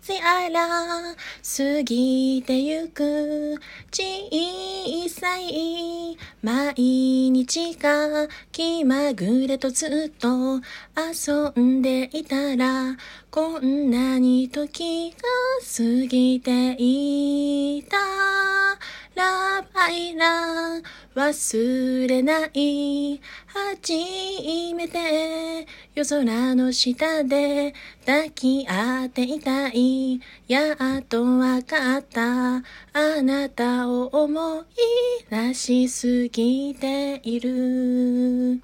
つあら過ぎてゆく小さい毎日が気まぐれとずっと遊んでいたらこんなに時が過ぎていた。Love Island 忘れない。初めて夜空の下で抱き合っていたい。やっとわかった。あなたを思い出しすぎている。